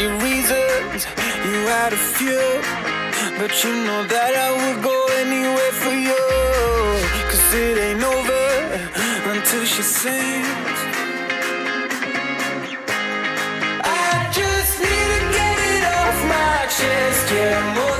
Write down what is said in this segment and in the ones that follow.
Your reasons, you had a few, but you know that I would go anywhere for you, cause it ain't over until she sings. I just need to get it off my chest, yeah,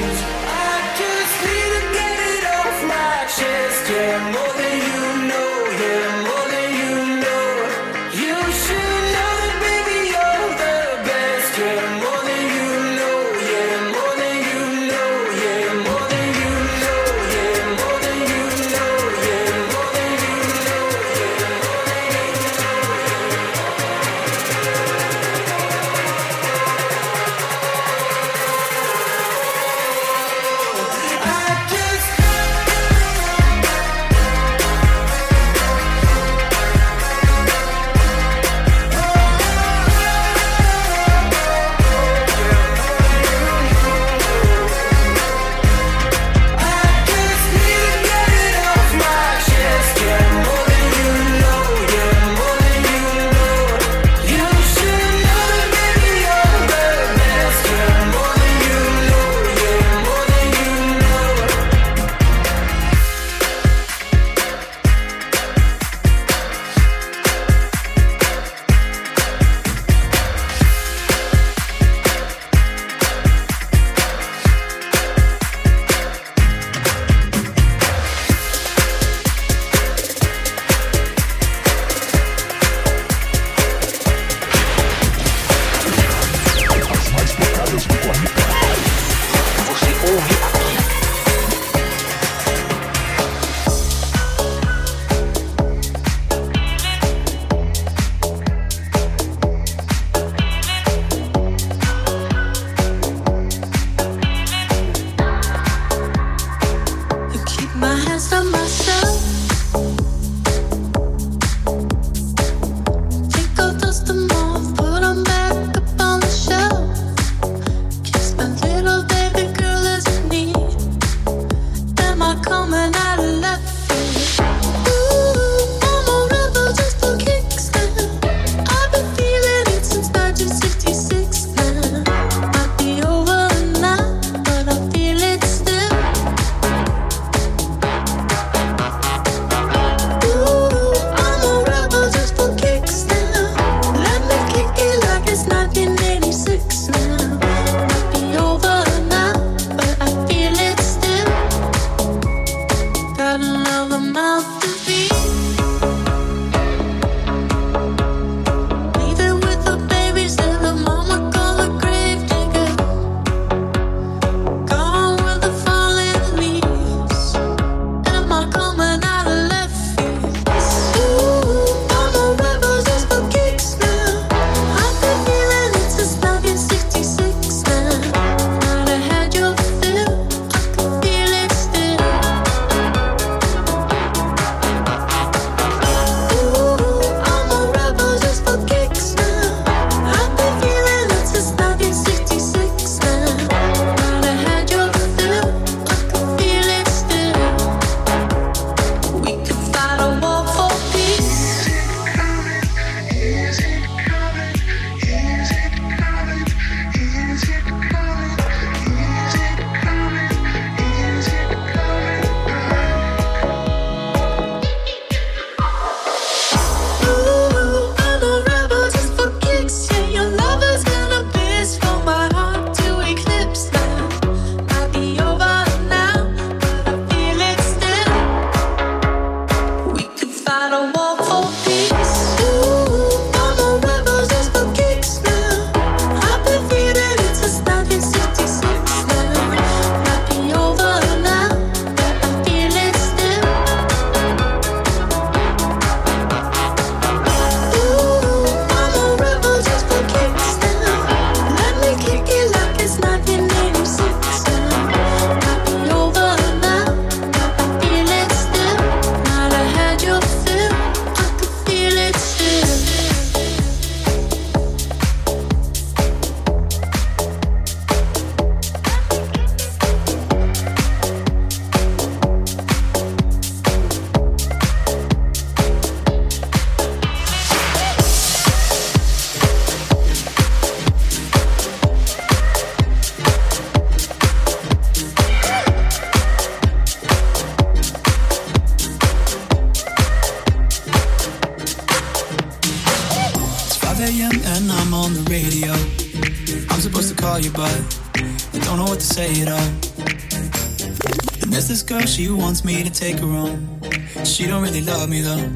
Take her home. She don't really love me though.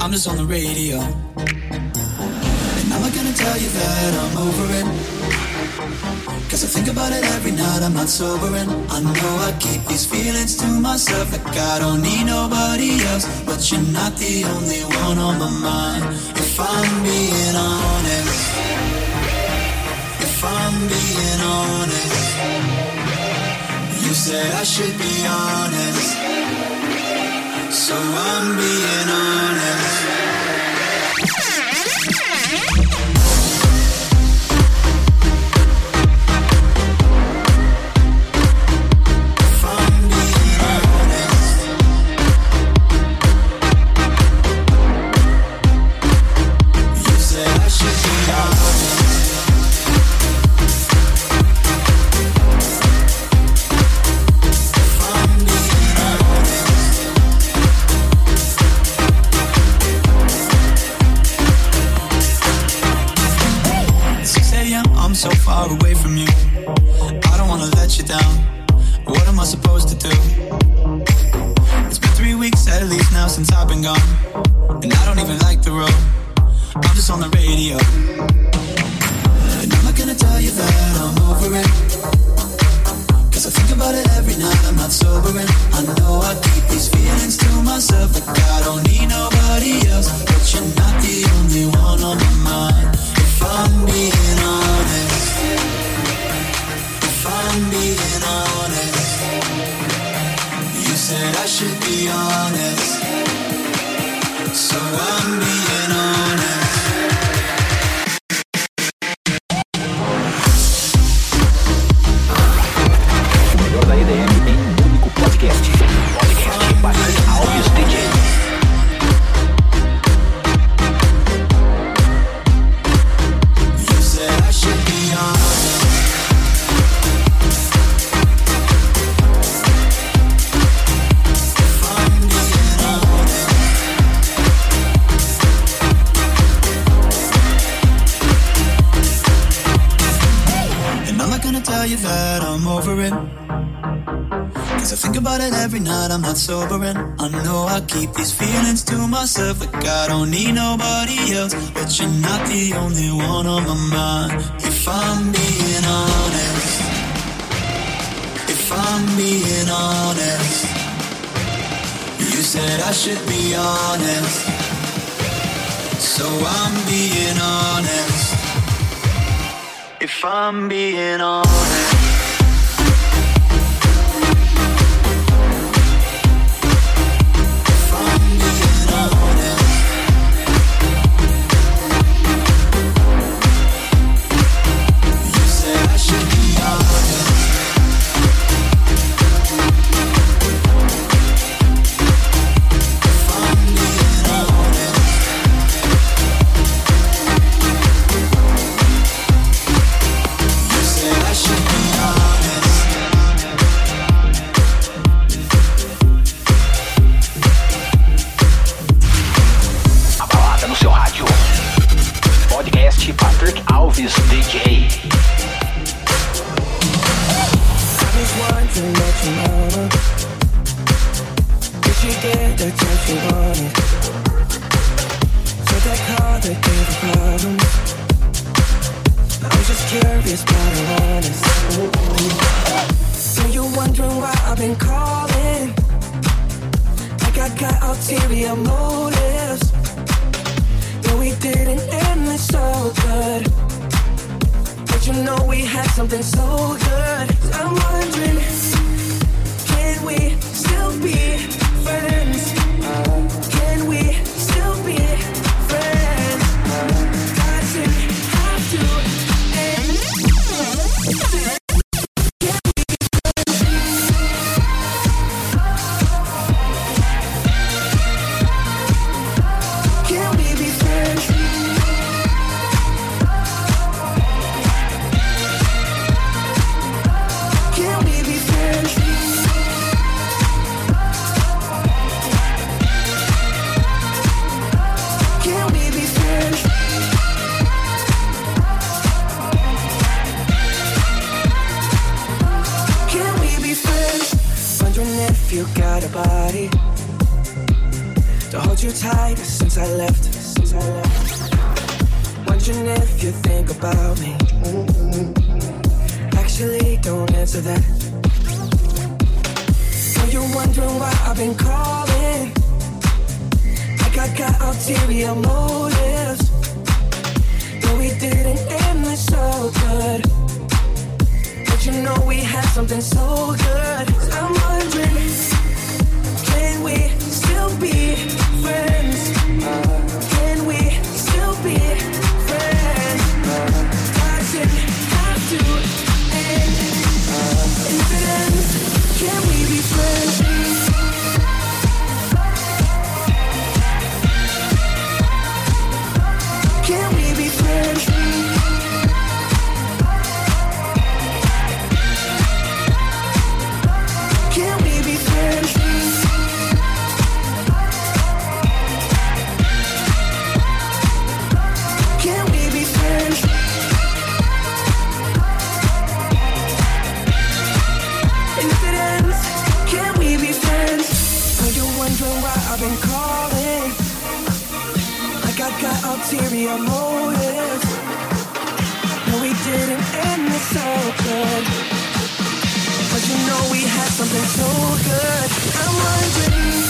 I'm just on the radio. And I'm not gonna tell you that I'm over it. Cause I think about it every night, I'm not sober and I know I keep these feelings to myself Like I don't need nobody else But you're not the only one on my mind If I'm being honest If I'm being honest You said I should be honest So I'm being honest I've been gone. And I don't even like the road. I'm just on the radio. And I'm not gonna tell you that I'm over it. Cause I think about it every night, I'm not sober and I know I keep these feelings to myself Like I don't need nobody else But you're not the only one on my mind If I'm being honest If I'm being honest You said I should be honest So I'm being myself Like I don't need nobody else. But you're not the only one on my mind. If I'm being honest. If I'm being honest. You said I should be honest. So I'm being honest. If I'm being honest ulterior motives. No, we didn't end this so good. But you know we had something so good. I'm wondering, can we still be friends? Uh. ulterior motives. No, we didn't end this so good. But you know we had something so good. I'm wondering.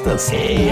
Pistas é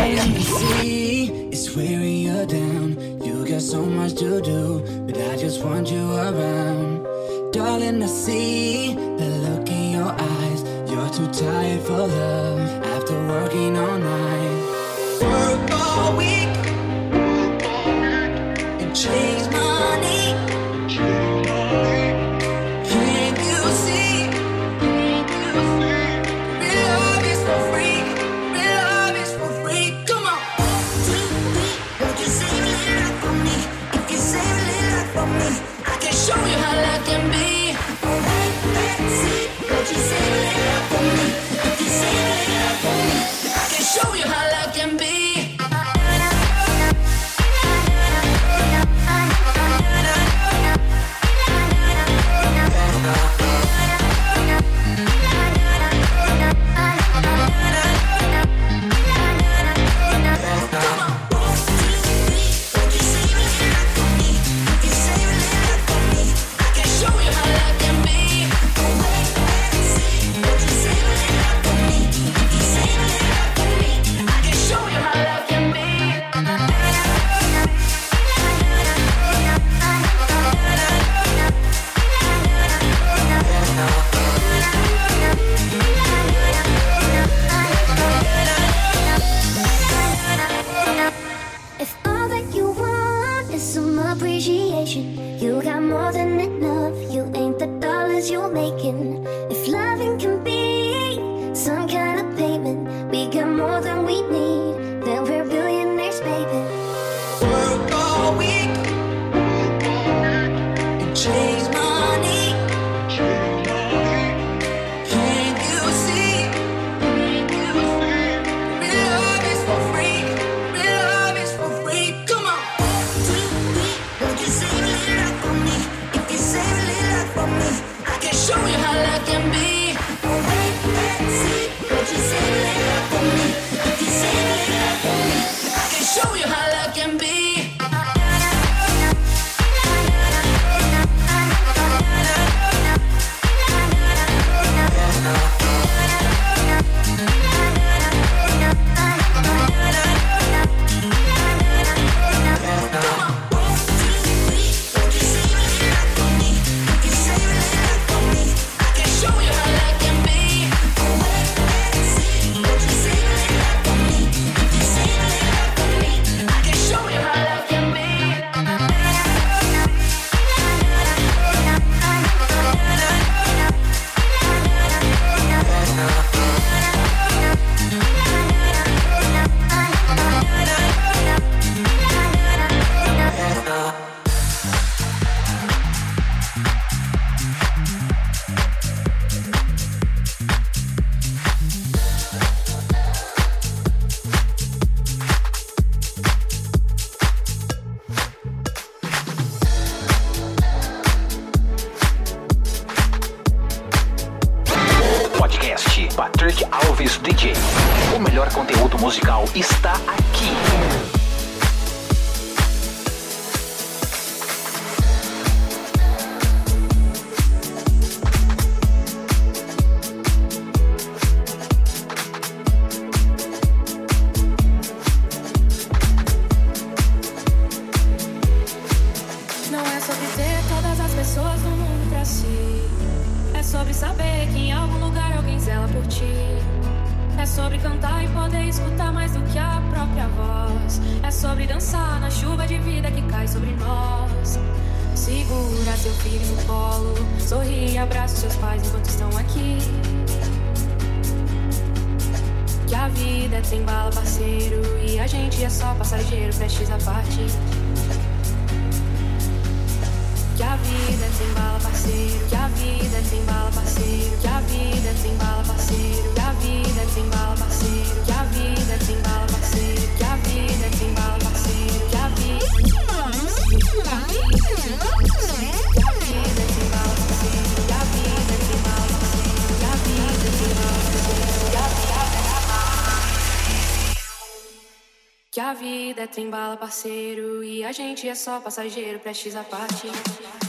tem bala, parceiro. E a gente é só passageiro, prestes a partir.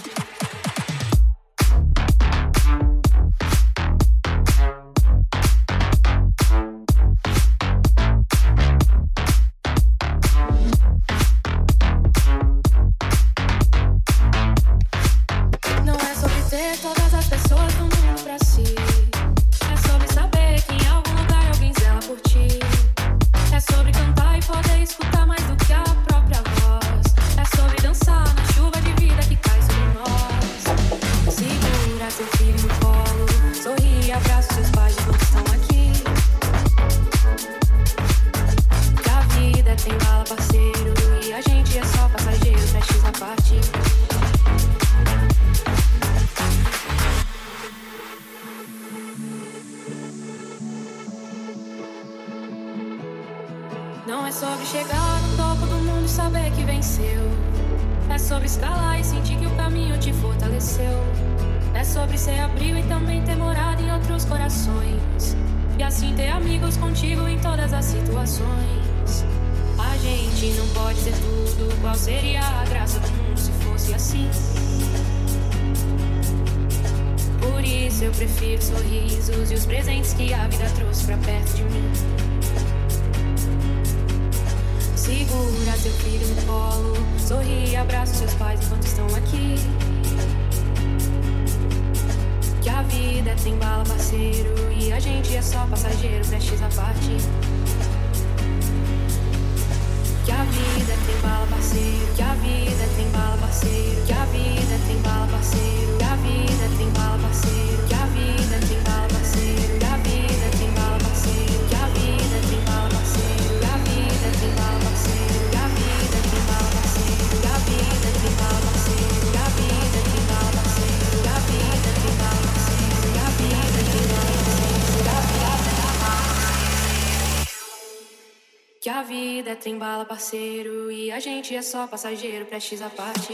Trem bala, parceiro. E a gente é só passageiro, prestes a parte.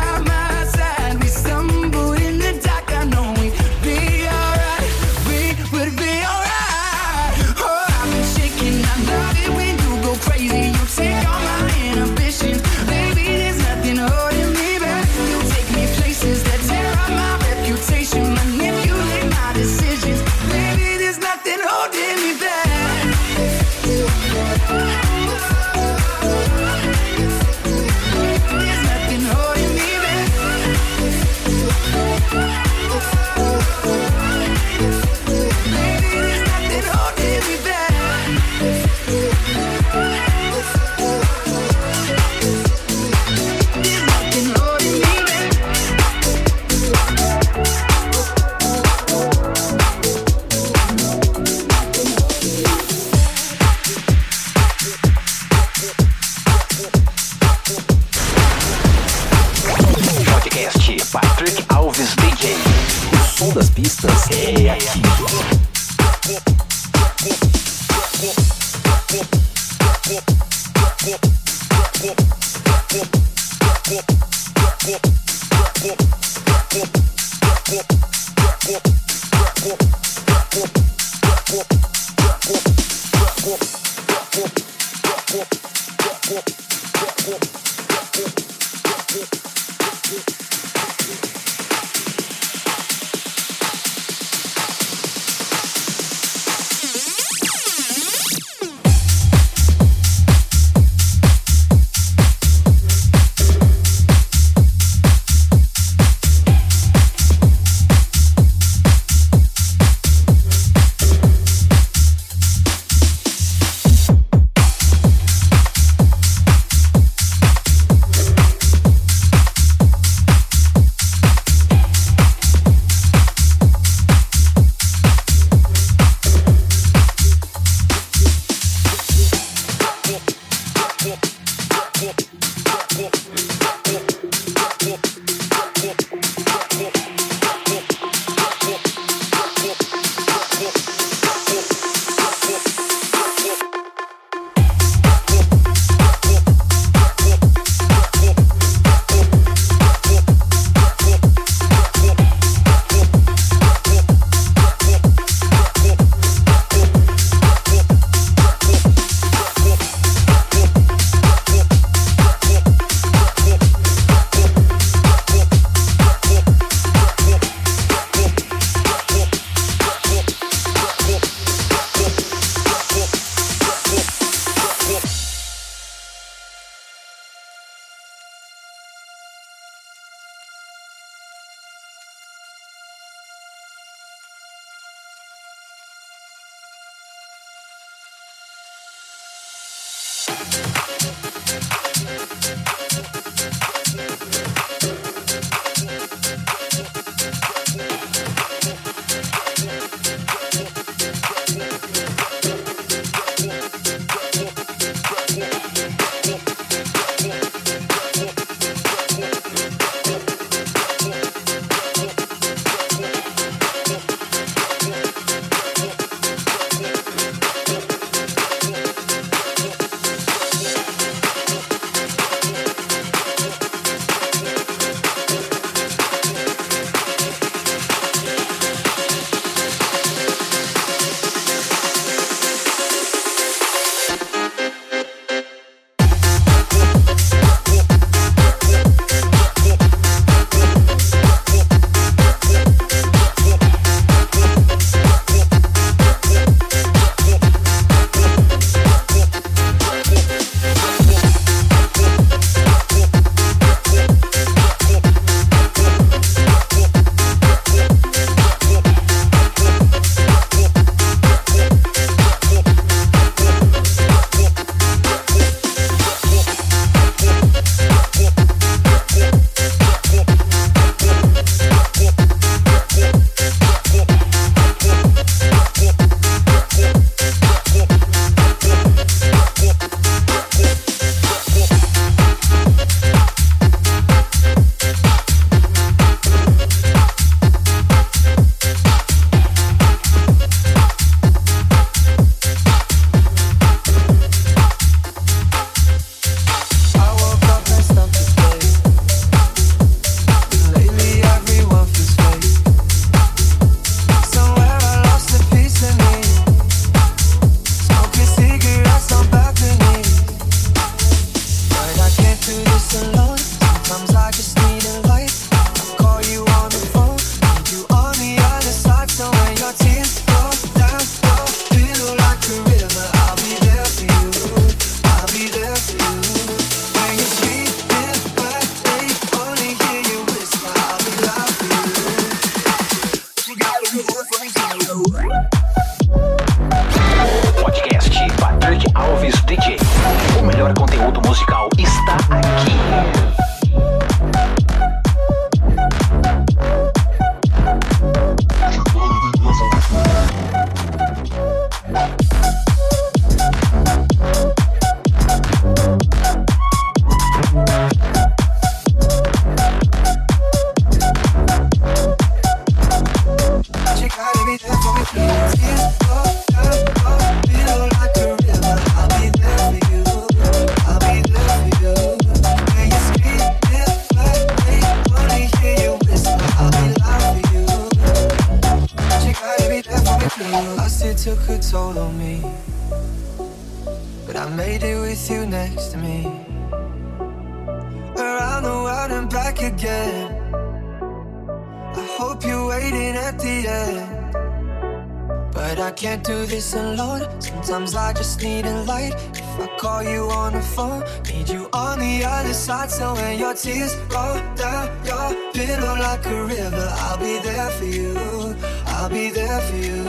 I'll be there for you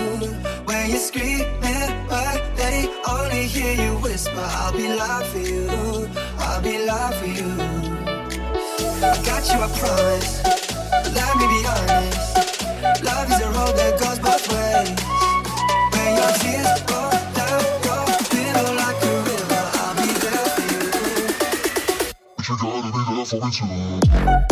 when you're screaming, but they only hear you whisper. I'll be loud for you. I'll be loud for you. I got you, I promise. Let me be honest. Love is a road that goes both ways. When your tears fall down like a river, I'll be there for you. But you gotta be there for me too.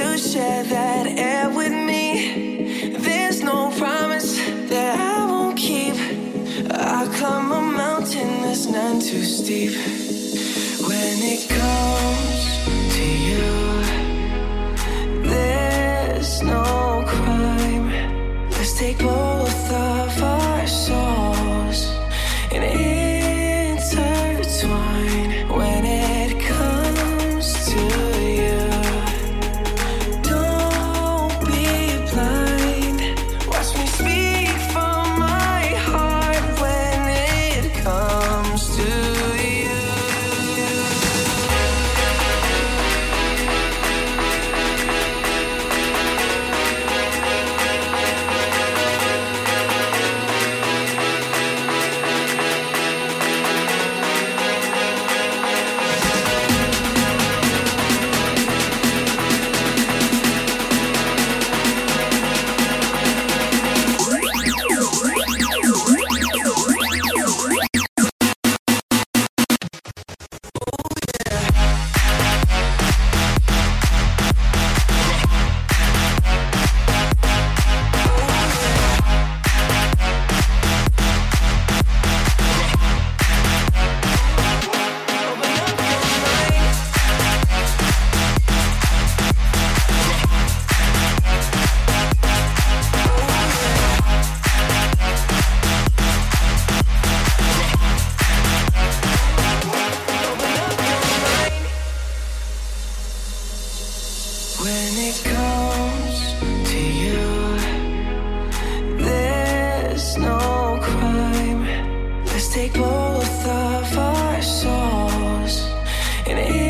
To share that air with me. There's no promise that I won't keep. I climb a mountain that's none too steep. When it comes of our souls and intertwine.